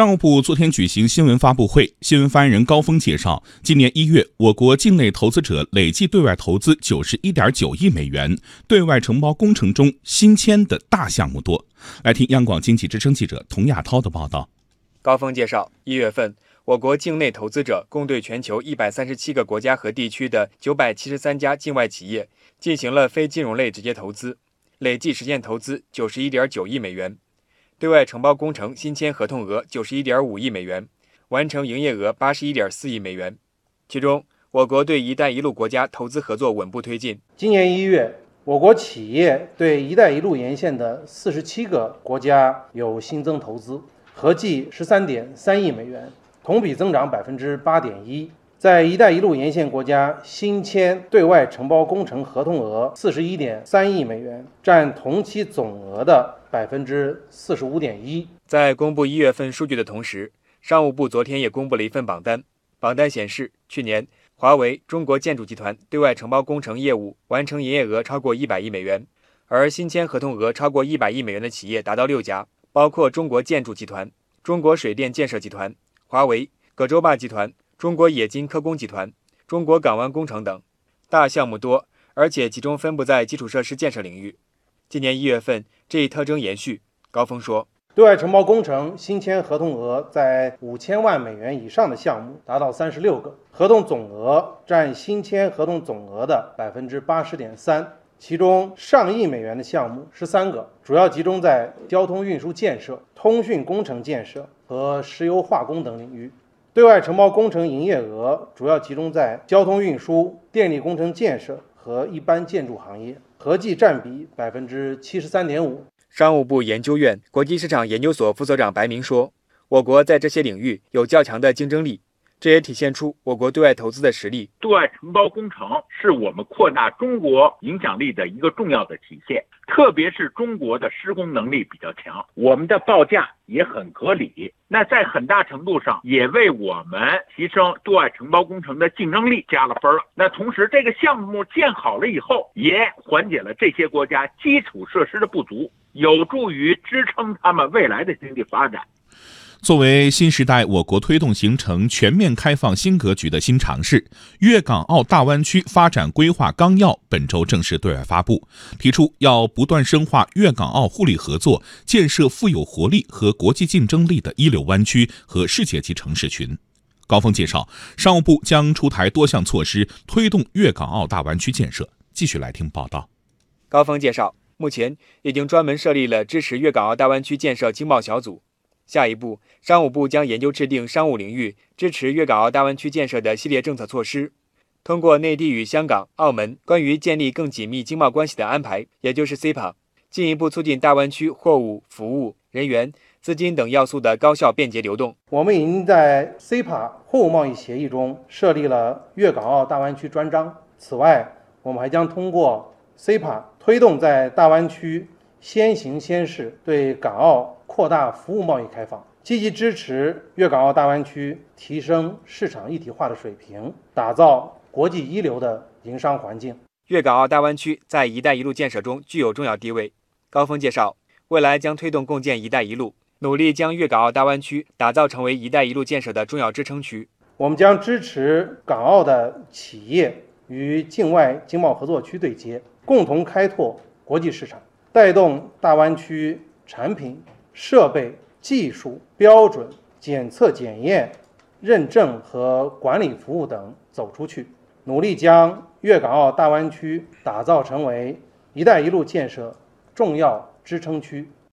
商务部昨天举行新闻发布会，新闻发言人高峰介绍，今年一月，我国境内投资者累计对外投资九十一点九亿美元，对外承包工程中新签的大项目多。来听央广经济之声记者童亚涛的报道。高峰介绍，一月份，我国境内投资者共对全球一百三十七个国家和地区的九百七十三家境外企业进行了非金融类直接投资，累计实现投资九十一点九亿美元。对外承包工程新签合同额九十一点五亿美元，完成营业额八十一点四亿美元。其中，我国对“一带一路”国家投资合作稳步推进。今年一月，我国企业对“一带一路”沿线的四十七个国家有新增投资，合计十三点三亿美元，同比增长百分之八点一。在“一带一路”沿线国家新签对外承包工程合同额四十一点三亿美元，占同期总额的百分之四十五点一。在公布一月份数据的同时，商务部昨天也公布了一份榜单。榜单显示，去年华为、中国建筑集团对外承包工程业务完成营业额超过一百亿美元，而新签合同额超过一百亿美元的企业达到六家，包括中国建筑集团、中国水电建设集团、华为、葛洲坝集团。中国冶金科工集团、中国港湾工程等大项目多，而且集中分布在基础设施建设领域。今年一月份，这一特征延续。高峰说，对外承包工程新签合同额在五千万美元以上的项目达到三十六个，合同总额占新签合同总额的百分之八十点三，其中上亿美元的项目十三个，主要集中在交通运输建设、通讯工程建设和石油化工等领域。对外承包工程营业额主要集中在交通运输、电力工程建设和一般建筑行业，合计占比百分之七十三点五。商务部研究院国际市场研究所副所长白明说：“我国在这些领域有较强的竞争力。”这也体现出我国对外投资的实力。对外承包工程是我们扩大中国影响力的一个重要的体现，特别是中国的施工能力比较强，我们的报价也很合理。那在很大程度上也为我们提升对外承包工程的竞争力加了分了。那同时，这个项目建好了以后，也缓解了这些国家基础设施的不足，有助于支撑他们未来的经济发展。作为新时代我国推动形成全面开放新格局的新尝试，《粤港澳大湾区发展规划纲要》本周正式对外发布，提出要不断深化粤港澳互利合作，建设富有活力和国际竞争力的一流湾区和世界级城市群。高峰介绍，商务部将出台多项措施，推动粤港澳大湾区建设。继续来听报道。高峰介绍，目前已经专门设立了支持粤港澳大湾区建设经贸小组。下一步，商务部将研究制定商务领域支持粤港澳大湾区建设的系列政策措施，通过内地与香港、澳门关于建立更紧密经贸关系的安排，也就是 CEPA，进一步促进大湾区货物、服务、人员、资金等要素的高效便捷流动。我们已经在 CEPA 货物贸易协议中设立了粤港澳大湾区专章。此外，我们还将通过 CEPA 推动在大湾区先行先试，对港澳。扩大服务贸易开放，积极支持粤港澳大湾区提升市场一体化的水平，打造国际一流的营商环境。粤港澳大湾区在“一带一路”建设中具有重要地位。高峰介绍，未来将推动共建“一带一路”，努力将粤港澳大湾区打造成为“一带一路”建设的重要支撑区。我们将支持港澳的企业与境外经贸合作区对接，共同开拓国际市场，带动大湾区产品。设备、技术、标准、检测、检验、认证和管理服务等走出去，努力将粤港澳大湾区打造成为“一带一路”建设重要支撑区。